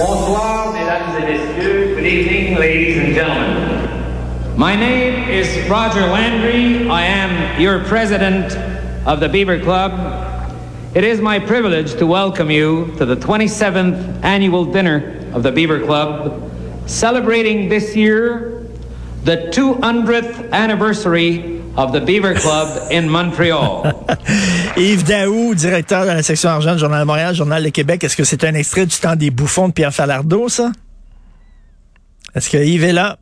Bonsoir, mesdames et messieurs. Good evening, ladies and gentlemen. My name is Roger Landry. I am your president of the Beaver Club. It is my privilege to welcome you to the 27th annual dinner of the Beaver Club, celebrating this year the 200th anniversary of the Beaver Club in Montreal. Yves Daou, directeur de la section argent du Journal de Montréal, Journal de Québec, est-ce que c'est un extrait du temps des bouffons de Pierre Falardeau, ça? Est-ce que Yves est là?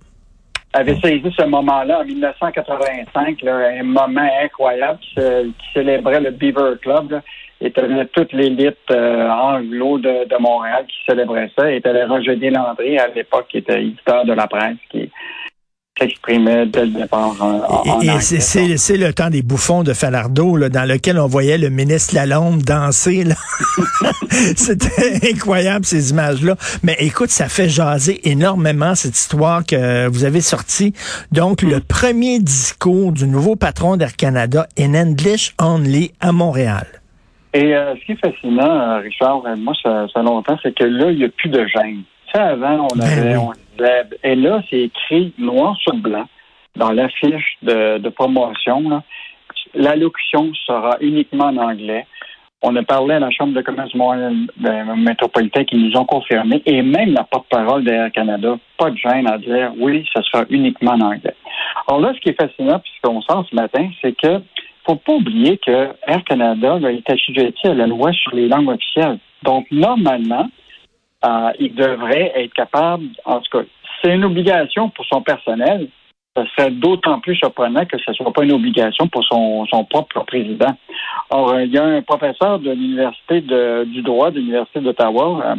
avait saisi ce moment-là en 1985, là, un moment incroyable qui, célébrait le Beaver Club. Là, et toute l'élite euh, anglo de, de, Montréal qui célébrait ça. Et avait Roger Landry, à l'époque, qui était éditeur de la presse, qui, s'exprimait dès le départ en, Et, c'est le temps des bouffons de Falardeau, là, dans lequel on voyait le ministre Lalonde danser. C'était incroyable, ces images-là. Mais écoute, ça fait jaser énormément cette histoire que vous avez sortie. Donc, le premier discours du nouveau patron d'Air Canada in English only à Montréal. Et euh, ce qui est fascinant, euh, Richard, euh, moi, ça, ça longtemps, c'est que là, il n'y a plus de gêne. Ça, avant, on ben avait, et là, c'est écrit noir sur blanc dans l'affiche de, promotion. L'allocution sera uniquement en anglais. On a parlé à la Chambre de commerce métropolitain qui nous ont confirmé, et même la porte-parole d'Air Canada, pas de gêne à dire oui, ce sera uniquement en anglais. Alors là, ce qui est fascinant, puisqu'on sent ce matin, c'est que faut pas oublier que Air Canada est assujetti à la loi sur les langues officielles. Donc, normalement, euh, il devrait être capable, en tout cas, c'est une obligation pour son personnel. Ce serait d'autant plus surprenant que ce ne soit pas une obligation pour son, son propre président. Or, il y a un professeur de l'Université du droit de l'Université d'Ottawa, euh,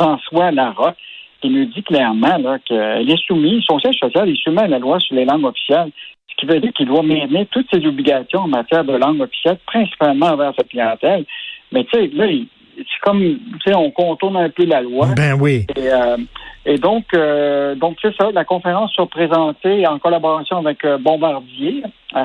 François Larocque, qui nous dit clairement qu'elle est soumise, son siège social est soumis à la loi sur les langues officielles, ce qui veut dire qu'il doit mener toutes ses obligations en matière de langue officielle, principalement envers sa clientèle. Mais tu sais, là, c'est comme, tu sais, on contourne un peu la loi. Ben oui. Et, euh, donc, euh, donc c'est ça. La conférence sera présentée en collaboration avec euh, Bombardier,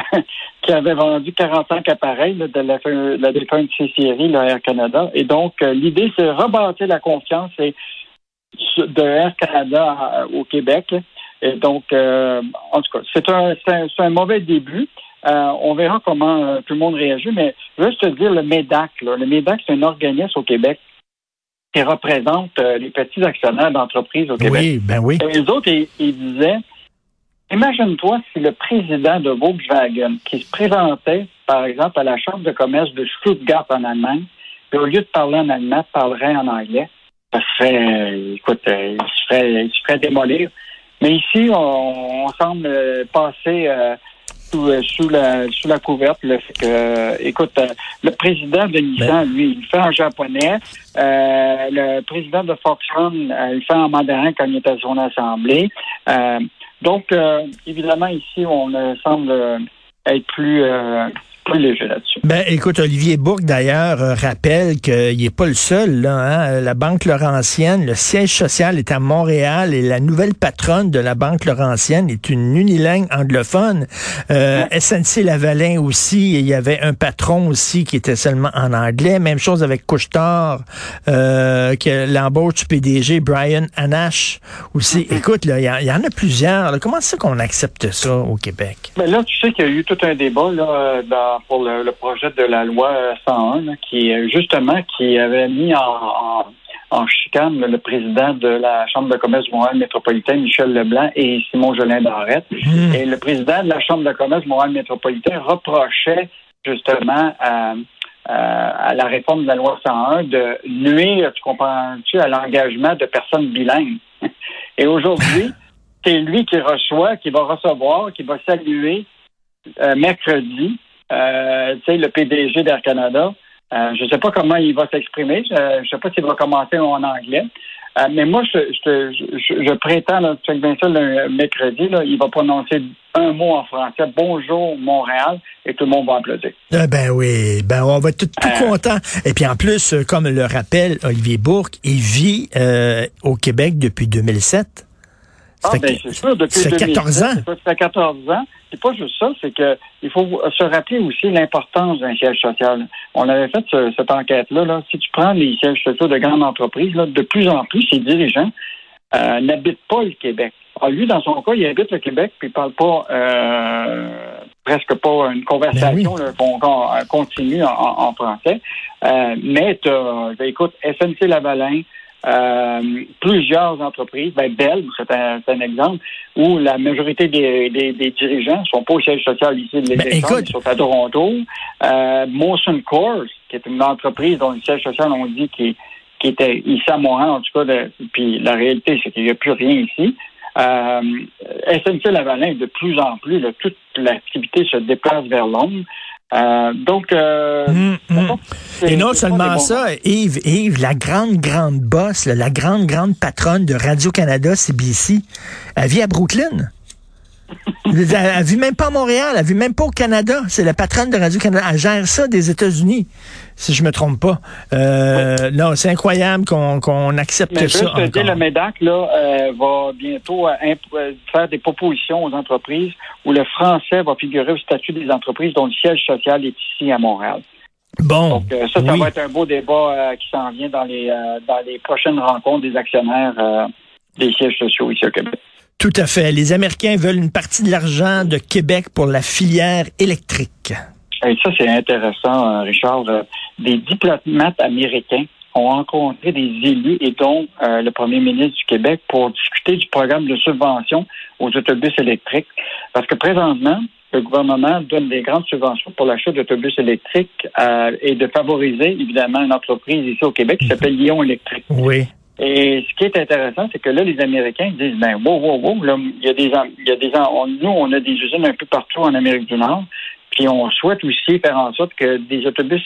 qui avait vendu 45 appareils de la, la défunte C-Série, Air Canada. Et donc, l'idée, c'est de rebâtir la confiance de Air Canada au Québec. Et donc, en tout cas, c'est un, un, un mauvais début. Euh, on verra comment euh, tout le monde réagit, mais juste te dire le MEDAC. Le MEDAC, c'est un organisme au Québec qui représente euh, les petits actionnaires d'entreprises au Québec. Oui, ben oui. Et les autres, ils, disaient, imagine-toi si le président de Volkswagen, qui se présentait, par exemple, à la Chambre de commerce de Stuttgart en Allemagne, au lieu de parler en allemand, parlerait en anglais. Ça serait, écoute, il se ferait, il se ferait démolir. Mais ici, on, semble passer euh, sous, la, sous la couverte que, euh, écoute, euh, le président de Nissan, ben. lui, il fait en japonais. le président de Foxconn, il fait en mandarin quand il est à son assemblée. donc, évidemment, ici, on semble être plus ben, écoute, Olivier Bourque, d'ailleurs, euh, rappelle qu'il n'est pas le seul. Là, hein. La Banque Laurentienne, le siège social est à Montréal et la nouvelle patronne de la Banque Laurentienne est une unilingue anglophone. Euh, SNC Lavalin aussi, il y avait un patron aussi qui était seulement en anglais. Même chose avec Couchetard, euh, que l'embauche du PDG Brian Anash aussi. Mm-hmm. Écoute, là, il y, en a plusieurs. Comment c'est qu'on accepte ça au Québec? Ben là, tu sais qu'il y a eu tout un débat là, dans pour le, projet de la loi 101, qui justement qui avait mis en, en, chicane le président de la Chambre de commerce Montréal métropolitain, Michel Leblanc, et Simon Jolin Barrette. Mmh. Et le président de la Chambre de commerce Montréal métropolitain reprochait justement à, à, la réforme de la loi 101 de nuire, tu comprends-tu, à l'engagement de personnes bilingues. Et aujourd'hui, c'est lui qui reçoit, qui va recevoir, qui va saluer euh, mercredi euh, tu sais, le PDG d'Air Canada. Euh, je ne sais pas comment il va s'exprimer. Je ne sais pas s'il va commencer en anglais. Euh, mais moi, je, je, je, prétends, là, bien ça, le mercredi, là, il va prononcer un mot en français, bonjour Montréal, et tout le monde va applaudir. ben oui, ben on va être tout, tout content. Et puis en plus, comme le rappelle Olivier Bourque, il vit au Québec depuis 2007. Ah, ben, c'est sûr, depuis 14 ans? Ça fait 14 ans. C'est pas juste ça, c'est que il faut se rappeler aussi l'importance d'un siège social. On avait fait cette enquête-là. Là. Si tu prends les sièges sociaux de grandes entreprises, là, de plus en plus, ces dirigeants euh, n'habitent pas le Québec. Ah, lui, dans son cas, il habite le Québec, puis il parle pas euh, presque pas une conversation qu'on continue en, français. Euh, mais tu écoute, SNC Lavalin, euh, plusieurs entreprises, ben Bell, c'est un, un, exemple, où la majorité des, des, des dirigeants sont pas au siège social ici de ben, ils sont à Toronto. Euh, Motion Course, qui est une entreprise dont le siège social, on dit, qui, qui était ici à Montréal, en tout cas, de, puis la réalité, c'est qu'il n'y a plus rien ici. Euh, SNC-Lavalin, de plus en plus, là, toute l'activité se déplace vers Londres. Euh, donc, euh, hum, hum. et non seulement ça, Yves, Yves, la grande, grande boss, la grande, grande patronne de Radio-Canada, CBC, elle vit à Brooklyn elle, vit même pas à Montréal, elle vit même pas au Canada. C'est la patronne de Radio-Canada. Elle gère ça des États-Unis, si je me trompe pas. Euh, Non, c'est incroyable qu'on accepte Mais ça. Je te dis, le MEDAC là, euh, va bientôt euh, euh, faire des propositions aux entreprises où le français va figurer au statut des entreprises dont le siège social est ici à Montréal. Bon. Donc, ça, ça va être un beau débat qui s'en vient dans les, dans les prochaines rencontres des actionnaires des sièges sociaux ici au Québec. Tout à fait. Les Américains veulent une partie de l'argent de Québec pour la filière électrique. Et ça, c'est intéressant, euh, Richard. Euh, des diplomates américains ont rencontré des élus et dont euh, le premier ministre du Québec pour discuter du programme de subvention aux autobus électriques. Parce que présentement, le gouvernement donne des grandes subventions pour l'achat d'autobus électriques et de favoriser, évidemment, une entreprise ici au Québec qui s'appelle Lyon Électrique. Oui. Et ce qui est intéressant, c'est que là, les Américains disent, ben, wow, wow, wow, là, il y a des, il y a des, nous, on a des usines un peu partout en Amérique du Nord, puis on souhaite aussi faire en sorte que des autobus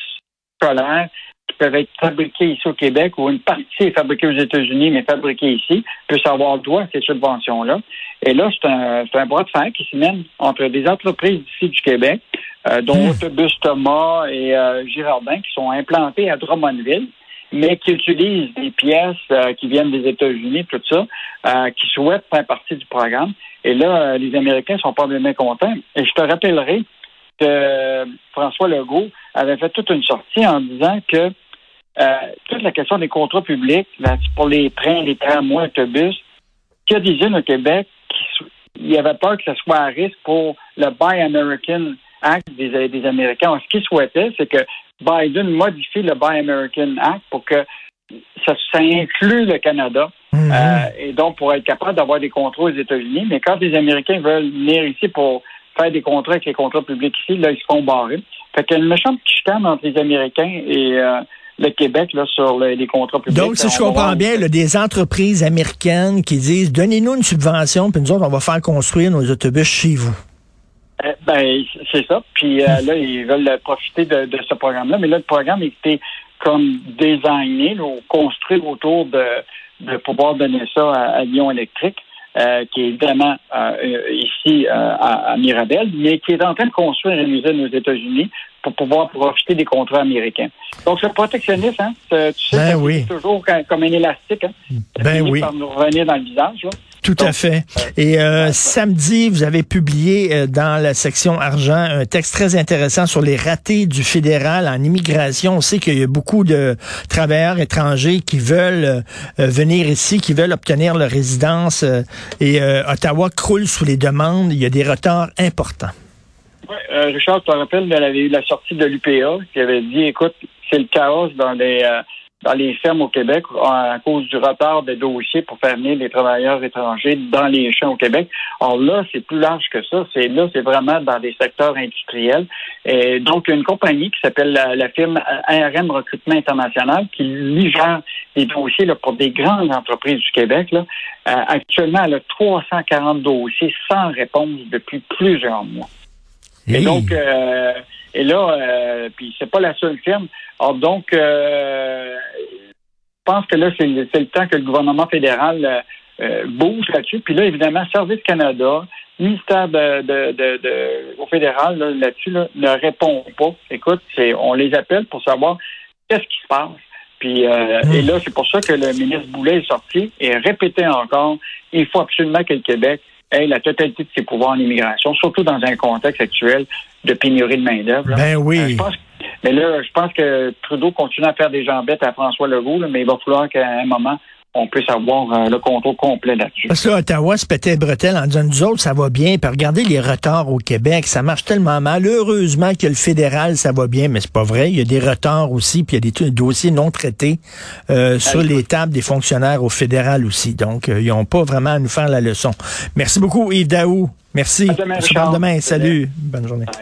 scolaires qui peuvent être fabriqués ici au Québec ou une partie est fabriquée aux États-Unis, mais fabriquée ici, puissent avoir droit à ces subventions-là. Et là, c'est un, un bras de fer qui se mène entre des entreprises ici du Québec, euh, dont mmh. Autobus Thomas et euh, Girardin, qui sont implantés à Drummondville mais qui utilisent des pièces euh, qui viennent des États-Unis, tout ça, euh, qui souhaitent faire partie du programme. Et là, euh, les Américains sont pas bien contents. Et je te rappellerai que François Legault avait fait toute une sortie en disant que toute la question des contrats publics, pour les trains, les tramways, autobus, a des îles au Québec qui il y avait peur que ce soit à risque pour le Buy American Act des Américains. Ce qu'ils souhaitaient, c'est que Biden modifie le Buy American Act pour que ça, inclue le Canada. Mhm. Euh, et donc, pour être capable d'avoir des contrats aux États-Unis. Mais quand les Américains veulent venir ici pour faire des contrats avec les contrats publics ici, là, ils se font barrer. Fait qu'il y a une méchante chicane entre les Américains et euh, le Québec là, sur les, contrats publics. Donc, si je comprends bien, des entreprises américaines qui disent donnez-nous une subvention, puis nous autres, on va faire construire nos autobus chez vous. Euh, ben, c'est ça. Puis euh, là, ils veulent profiter de, ce programme-là. Mais là, le programme était comme designé, ou construit autour de, de pouvoir donner ça à, Lyon Électrique. Euh, qui est évidemment ici à, Mirabel, mais qui est en train de construire une usine aux États-Unis pour pouvoir profiter des contrats américains. Donc, ce protectionnisme, hein, tu sais, ben toujours comme un élastique. Hein, ben oui. par nous revenir dans le visage. Là. Tout à fait. Et euh, samedi, vous avez publié euh, dans la section argent un texte très intéressant sur les ratés du fédéral en immigration. On sait qu'il y a beaucoup de travailleurs étrangers qui veulent euh, venir ici, qui veulent obtenir leur résidence. et Ottawa croule sous les demandes. Il y a des retards importants. Richard, tu te rappelles, y avait eu la sortie de l'UPA qui avait dit, écoute, c'est le chaos dans les dans les fermes au Québec à cause du retard des dossiers pour faire venir les travailleurs étrangers dans les champs au Québec. Alors là, c'est plus large que ça. C'est là, c'est vraiment dans des secteurs industriels. Et donc, une compagnie qui s'appelle la, firme ARM Recrutement International qui gère des dossiers là, pour des grandes entreprises du Québec. Là. Euh, actuellement, elle a 340 dossiers sans réponse depuis plusieurs mois. Et donc, euh, et là, euh, puis c'est pas la seule firme. Alors donc, euh, je pense que là, c'est le, temps que le gouvernement fédéral euh, euh, bouge là-dessus. Puis là, évidemment, Service Canada, ministère de, de, de, au fédéral là-dessus ne répond pas. Écoute, c'est, on les appelle pour savoir qu'est-ce qui se passe. Puis euh, et là, c'est pour ça que le ministre Boulet est sorti et répétait encore, il faut absolument que le Québec ait la totalité de ses pouvoirs en immigration, surtout dans un contexte actuel de pénurie de main-d'œuvre. Ben oui. mais là, je pense que Trudeau continue à faire des jambettes à François Legault, mais il va falloir qu'à un moment, on puisse avoir euh, le contrôle complet là-dessus. Parce que Ottawa se pétait bretelle en disant, nous autres, ça va bien. Puis regardez les retards au Québec, ça marche tellement mal. Heureusement que le fédéral, ça va bien, mais c'est pas vrai. Il y a des retards aussi, puis il y a des dossiers non traités euh, sur les tables des fonctionnaires au fédéral aussi. Donc, euh, ils n'ont pas vraiment à nous faire la leçon. Merci beaucoup, Yves Daou. Merci. À demain, demain. Salut. Bonne journée.